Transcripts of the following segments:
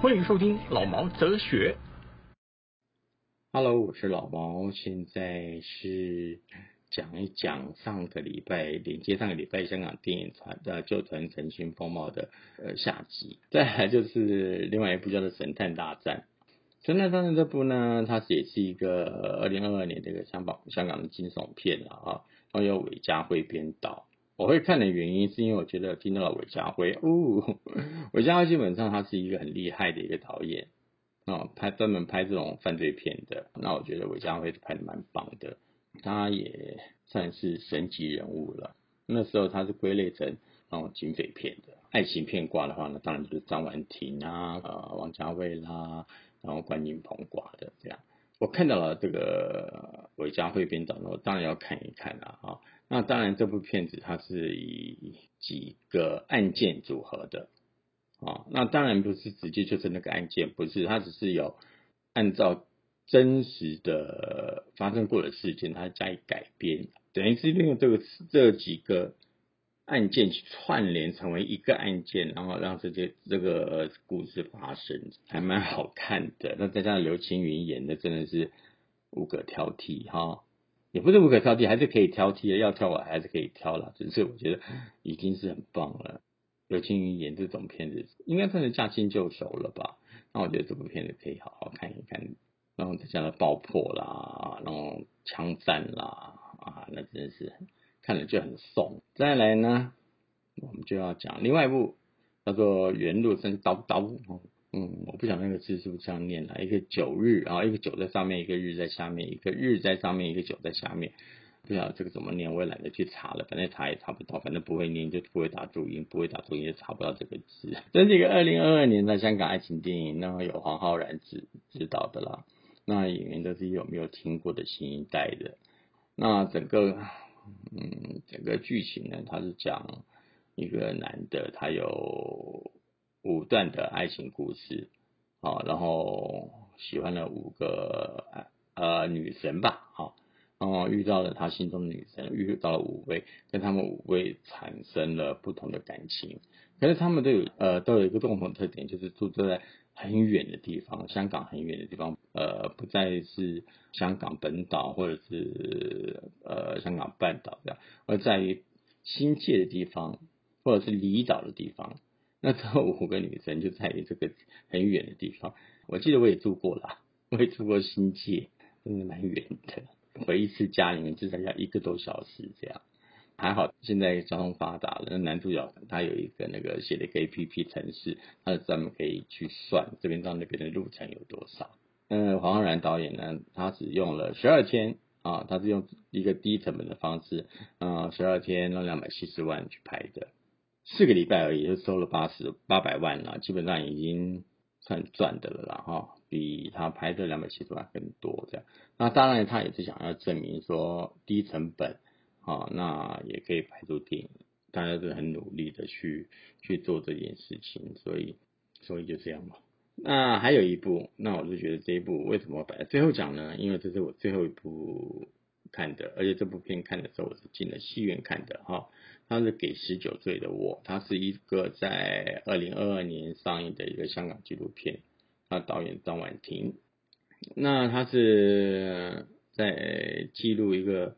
欢迎收听老毛哲学。Hello，我是老毛，现在是讲一讲上个礼拜连接上个礼拜香港电影团的旧团成新风貌的呃下集，再来就是另外一部叫做《神探大战》。《神探大战》这部呢，它也是一个二零二二年的一个香港香港的惊悚片了啊，然后由韦家辉编导。我会看的原因是因为我觉得听到了韦家辉，哦，韦家辉基本上他是一个很厉害的一个导演。哦，拍专门拍这种犯罪片的，那我觉得韦家辉拍的蛮棒的，他也算是神级人物了。那时候他是归类成那种警匪片的，爱情片挂的话呢，当然就是张婉婷啊、呃王家卫啦，然后关锦鹏挂的这样。我看到了这个韦家辉编导，我当然要看一看了啊。那当然，这部片子它是以几个案件组合的。啊，那当然不是直接就是那个案件，不是，它只是有按照真实的发生过的事件，它加以改编，等于是利用这个这几个案件去串联成为一个案件，然后让这些这个故事发生，还蛮好看的。那再加上刘青云演的，真的是无可挑剔哈，也不是无可挑剔，还是可以挑剔的，要挑我还是可以挑了，只是我觉得已经是很棒了。刘青云演这种片子，应该算是驾轻就熟了吧？那我觉得这部片子可以好好看一看，然后再加上爆破啦，然后枪战啦，啊，那真是看了就很送。再来呢，我们就要讲另外一部叫做《原路生刀刀》。嗯，我不晓得那个字是不是这样念啦，一个九日，然后一个九在上面，一个日在下面，一个日在上面，一个九在下面。不晓得这个怎么念，我也懒得去查了，反正查也查不到，反正不会念就不会打注音，不会打注音就查不到这个字。这是一个二零二二年的香港爱情电影，那有黄浩然指指导的啦，那演员都是有没有听过的新一代的。那整个嗯整个剧情呢，它是讲一个男的，他有五段的爱情故事，好，然后喜欢了五个呃女神吧，好。然后遇到了他心中的女神，遇到了五位，跟他们五位产生了不同的感情。可是他们都有呃都有一个共同特点，就是住在很远的地方，香港很远的地方，呃不再是香港本岛或者是呃香港半岛这样，而在于新界的地方或者是离岛的地方。那这五个女生就在于这个很远的地方。我记得我也住过啦，我也住过新界，真的蛮远的。回一次家里面至少要一个多小时这样，还好现在交通发达了。那男主角他有一个那个写了一个 A P P 程式，他专门可以去算这边到那边的路程有多少。嗯，黄浩然导演呢，他只用了十二天啊，他是用一个低成本的方式，啊，十二天用两百七十万去拍的，四个礼拜而已就收了八十八百万了，基本上已经算赚的了啦哈。比他拍的两百七十万更多，这样。那当然，他也是想要证明说低成本，啊，那也可以拍出电影。大家是很努力的去去做这件事情，所以所以就这样吧。那还有一部，那我就觉得这一部为什么摆在最后讲呢？因为这是我最后一部看的，而且这部片看的时候我是进了戏院看的哈。它是给十九岁的我，它是一个在二零二二年上映的一个香港纪录片。他导演张婉婷，那他是在记录一个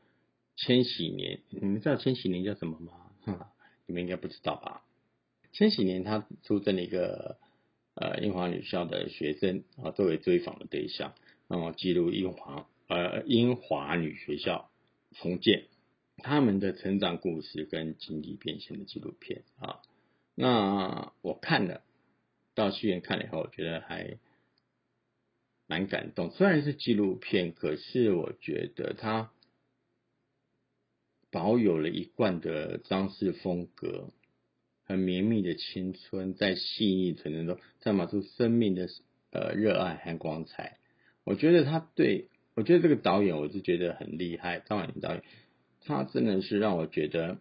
千禧年，你们知道千禧年叫什么吗？你们应该不知道吧？千禧年他出征了一个呃英华女校的学生啊，作为追访的对象，然后记录英华呃英华女学校重建他们的成长故事跟经历变迁的纪录片啊。那我看了。到戏院看了以后，我觉得还蛮感动。虽然是纪录片，可是我觉得它保有了一贯的张氏风格，很绵密的青春，在细腻纯真中散发出生命的呃热爱和光彩。我觉得他对我觉得这个导演，我是觉得很厉害，张婉婷导演，他真的是让我觉得。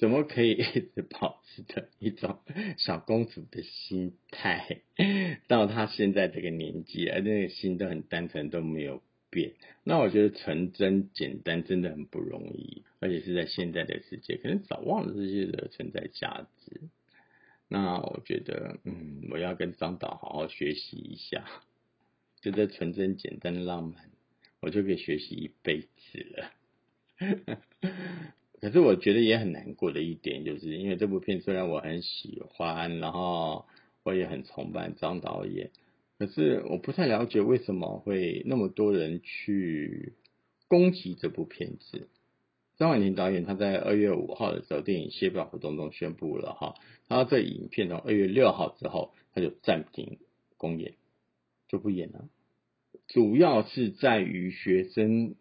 怎么可以 一直保持着一种小公主的心态，到她现在这个年纪，而那个心都很单纯，都没有变。那我觉得纯真简单真的很不容易，而且是在现在的世界，可能早忘了这些的存在价值。那我觉得，嗯，我要跟张导好好学习一下，就这纯真简单的浪漫，我就可以学习一辈子了。可是我觉得也很难过的一点，就是因为这部片虽然我很喜欢，然后我也很崇拜张导演，可是我不太了解为什么会那么多人去攻击这部片子。张婉婷导演他在二月五号的时候，电影卸票活动中宣布了哈，他这影片从二月六号之后他就暂停公演，就不演了，主要是在于学生。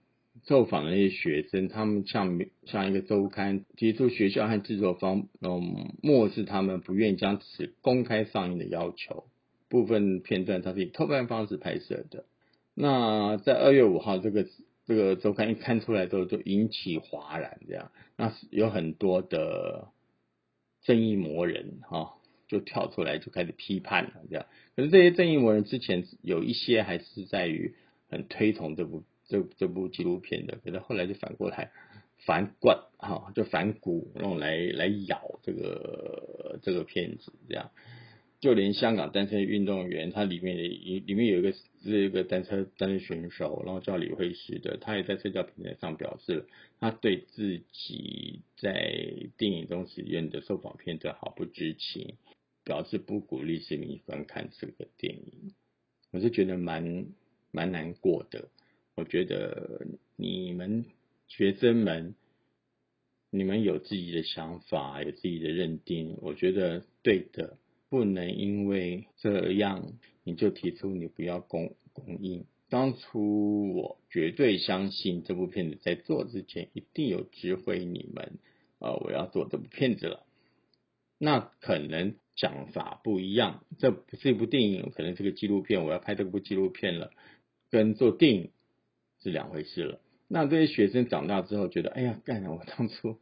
受访的那些学生，他们向向一个周刊提出学校和制作方嗯漠视他们不愿意将此公开上映的要求。部分片段它是以偷拍方式拍摄的。那在二月五号，这个这个周刊一刊出来之后，就引起哗然，这样，那有很多的正义魔人哈，就跳出来就开始批判了，这样。可是这些正义魔人之前有一些还是在于很推崇这部。这这部纪录片的，可是后来就反过来反灌哈，就反骨，然后来来咬这个这个片子，这样，就连香港单车运动员，他里面的里里面有一个是一个单车单车选手，然后叫李慧石的，他也在社交平台上表示，他对自己在电影中使用的受访片段毫不知情，表示不鼓励市民观看这个电影，我是觉得蛮蛮难过的。我觉得你们学生们，你们有自己的想法，有自己的认定，我觉得对的，不能因为这样你就提出你不要公公映。当初我绝对相信这部片子在做之前一定有指挥你们，呃，我要做这部片子了。那可能讲法不一样，这不是一部电影，可能是个纪录片，我要拍这部纪录片了，跟做电影。是两回事了。那这些学生长大之后觉得，哎呀，干了！我当初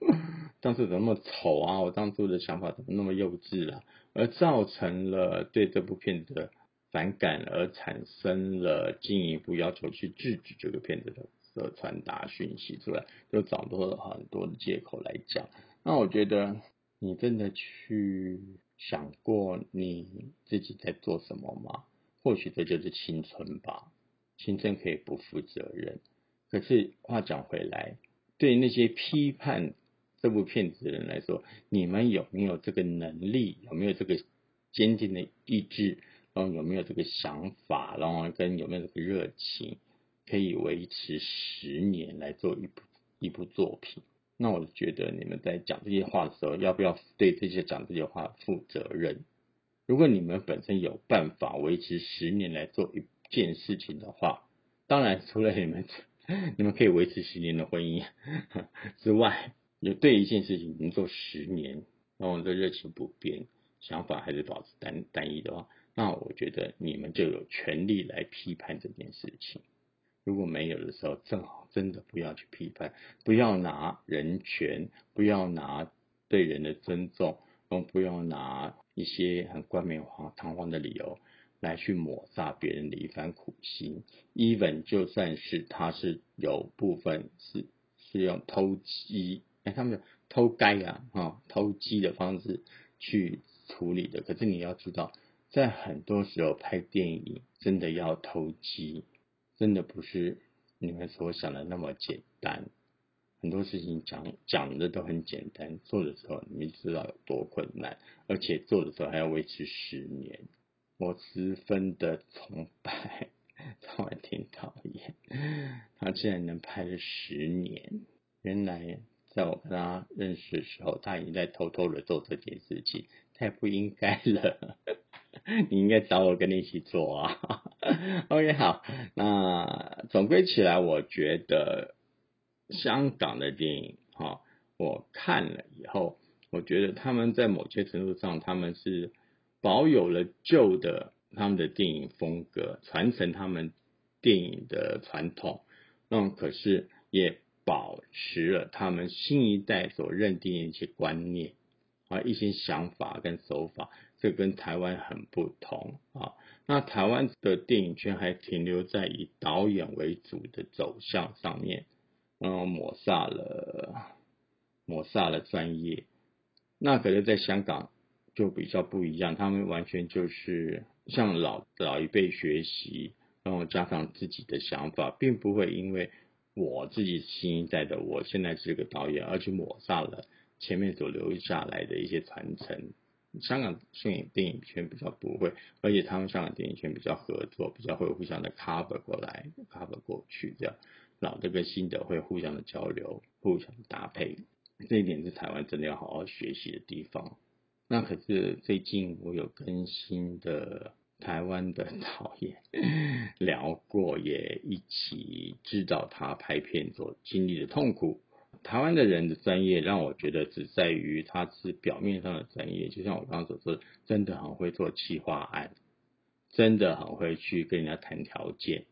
当初怎么那么丑啊？我当初的想法怎么那么幼稚啊？而造成了对这部片子的反感，而产生了进一步要求去制止这个片子的的传达讯息出来，就找多了很多的借口来讲。那我觉得，你真的去想过你自己在做什么吗？或许这就是青春吧。青春可以不负责任，可是话讲回来，对那些批判这部片子的人来说，你们有没有这个能力？有没有这个坚定的意志？然后有没有这个想法？然后跟有没有这个热情，可以维持十年来做一部一部作品？那我觉得你们在讲这些话的时候，要不要对这些讲这些话负责任？如果你们本身有办法维持十年来做一。件事情的话，当然除了你们，你们可以维持十年的婚姻之外，有对一件事情能做十年，然后的热情不变，想法还是保持单单一的话，那我觉得你们就有权利来批判这件事情。如果没有的时候，正好真的不要去批判，不要拿人权，不要拿对人的尊重，然后不要拿一些很冠冕堂皇的理由。来去抹杀别人的一番苦心，even 就算是他是有部分是是用偷鸡，哎，他们偷鸡啊，哈，偷鸡的方式去处理的。可是你要知道，在很多时候拍电影真的要偷鸡，真的不是你们所想的那么简单。很多事情讲讲的都很简单，做的时候你知道有多困难，而且做的时候还要维持十年。我十分的崇拜张婉婷导演，他竟然能拍了十年。原来在我跟他认识的时候，他已经在偷偷的做这件事情，太不应该了。你应该找我跟你一起做啊。OK，好，那总归起来，我觉得香港的电影，哈，我看了以后，我觉得他们在某些程度上，他们是。保有了旧的他们的电影风格，传承他们电影的传统，那可是也保持了他们新一代所认定的一些观念啊，一些想法跟手法，这跟台湾很不同啊。那台湾的电影圈还停留在以导演为主的走向上面，嗯，抹煞了抹煞了专业。那可是在香港就比较不一样，他们完全就是向老老一辈学习，然后加上自己的想法，并不会因为我自己新一代的，我现在是个导演，而去抹杀了前面所留下来的一些传承。香港电影电影圈比较不会，而且他们香港电影圈比较合作，比较会互相的 cover 过来，cover 过去，这样老的跟新的会互相的交流，互相搭配。这一点是台湾真的要好好学习的地方。那可是最近我有跟新的台湾的导演聊过，也一起知道他拍片所经历的痛苦。台湾的人的专业让我觉得只在于他是表面上的专业，就像我刚刚所说，真的很会做企划案，真的很会去跟人家谈条件，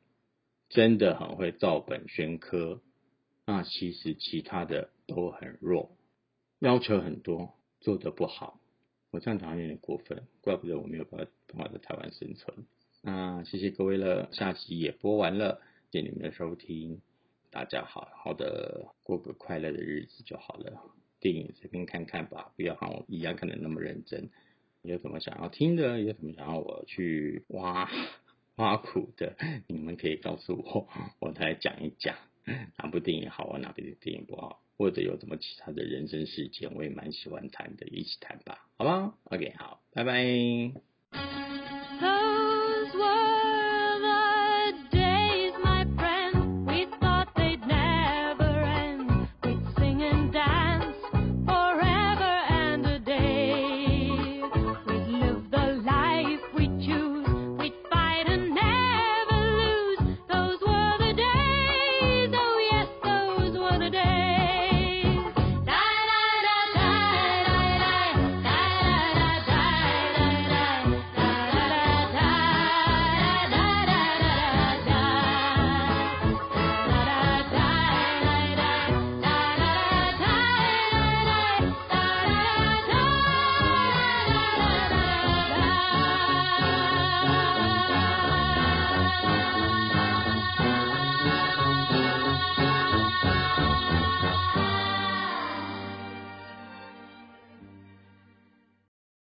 真的很会照本宣科。那其实其他的都很弱，要求很多，做的不好。我这样讲有点过分，怪不得我没有办法办法在台湾生存。那谢谢各位了，下集也播完了，谢谢你们的收听，大家好好的过个快乐的日子就好了。电影随便看看吧，不要像我一样看的那么认真。有什么想要听的，有什么想要我去挖挖苦的，你们可以告诉我，我来讲一讲。哪部电影好啊？哪部电影不好？或者有什么其他的人生事件，我也蛮喜欢谈的，一起谈吧，好吗？OK，好，拜拜。